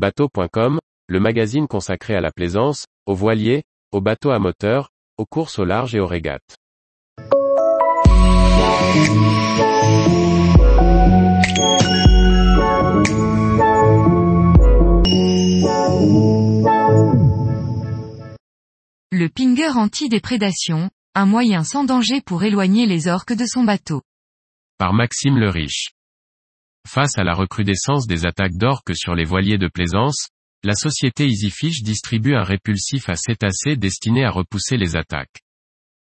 Bateau.com, le magazine consacré à la plaisance, aux voiliers, aux bateaux à moteur, aux courses au large et aux régates. Le pinger anti-déprédation, un moyen sans danger pour éloigner les orques de son bateau. Par Maxime le Riche. Face à la recrudescence des attaques d'orques sur les voiliers de plaisance, la société EasyFish distribue un répulsif à cétacés destiné à repousser les attaques.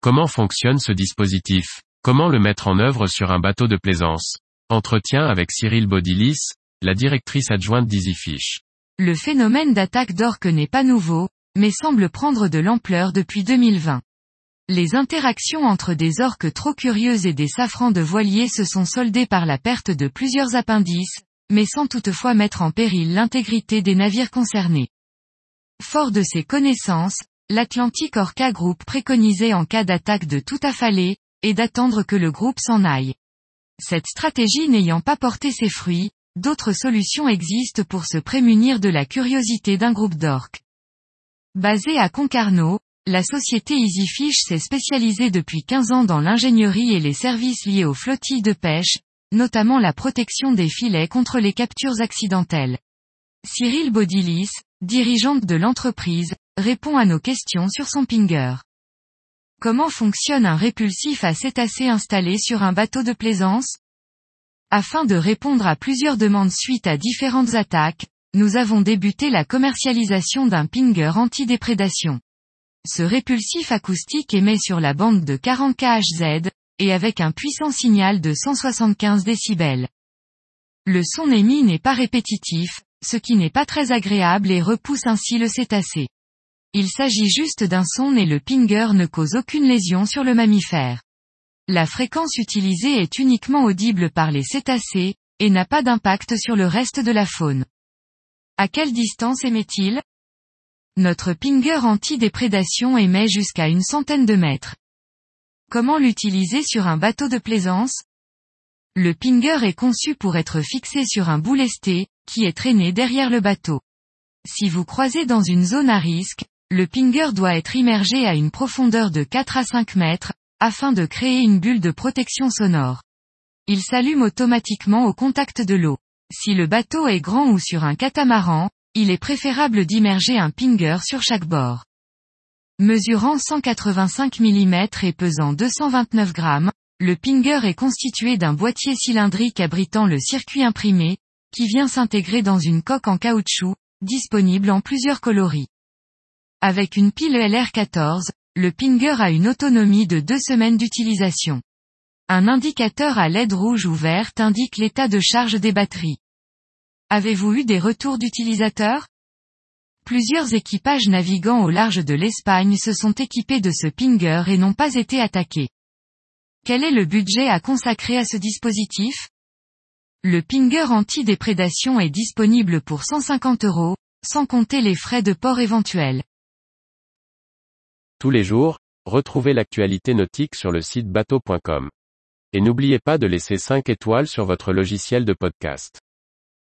Comment fonctionne ce dispositif? Comment le mettre en œuvre sur un bateau de plaisance? Entretien avec Cyril Bodilis, la directrice adjointe d'EasyFish. Le phénomène d'attaque d'orques n'est pas nouveau, mais semble prendre de l'ampleur depuis 2020. Les interactions entre des orques trop curieuses et des safrans de voiliers se sont soldées par la perte de plusieurs appendices, mais sans toutefois mettre en péril l'intégrité des navires concernés. Fort de ces connaissances, l'Atlantic Orca Group préconisait en cas d'attaque de tout affaler, et d'attendre que le groupe s'en aille. Cette stratégie n'ayant pas porté ses fruits, d'autres solutions existent pour se prémunir de la curiosité d'un groupe d'orques. Basée à Concarneau, la société EasyFish s'est spécialisée depuis 15 ans dans l'ingénierie et les services liés aux flottilles de pêche, notamment la protection des filets contre les captures accidentelles. Cyril Bodilis, dirigeante de l'entreprise, répond à nos questions sur son pinger. Comment fonctionne un répulsif à cétacés installé sur un bateau de plaisance? Afin de répondre à plusieurs demandes suite à différentes attaques, nous avons débuté la commercialisation d'un pinger anti-déprédation. Ce répulsif acoustique émet sur la bande de 40 kHz, et avec un puissant signal de 175 décibels. Le son émis n'est pas répétitif, ce qui n'est pas très agréable et repousse ainsi le cétacé. Il s'agit juste d'un son et le pinger ne cause aucune lésion sur le mammifère. La fréquence utilisée est uniquement audible par les cétacés, et n'a pas d'impact sur le reste de la faune. À quelle distance émet-il? Notre pinger anti-déprédation émet jusqu'à une centaine de mètres. Comment l'utiliser sur un bateau de plaisance? Le pinger est conçu pour être fixé sur un bout lesté, qui est traîné derrière le bateau. Si vous croisez dans une zone à risque, le pinger doit être immergé à une profondeur de 4 à 5 mètres, afin de créer une bulle de protection sonore. Il s'allume automatiquement au contact de l'eau. Si le bateau est grand ou sur un catamaran, il est préférable d'immerger un pinger sur chaque bord. Mesurant 185 mm et pesant 229 grammes, le pinger est constitué d'un boîtier cylindrique abritant le circuit imprimé, qui vient s'intégrer dans une coque en caoutchouc, disponible en plusieurs coloris. Avec une pile LR14, le pinger a une autonomie de deux semaines d'utilisation. Un indicateur à LED rouge ou verte indique l'état de charge des batteries. Avez-vous eu des retours d'utilisateurs? Plusieurs équipages naviguant au large de l'Espagne se sont équipés de ce pinger et n'ont pas été attaqués. Quel est le budget à consacrer à ce dispositif? Le pinger anti-déprédation est disponible pour 150 euros, sans compter les frais de port éventuels. Tous les jours, retrouvez l'actualité nautique sur le site bateau.com. Et n'oubliez pas de laisser 5 étoiles sur votre logiciel de podcast.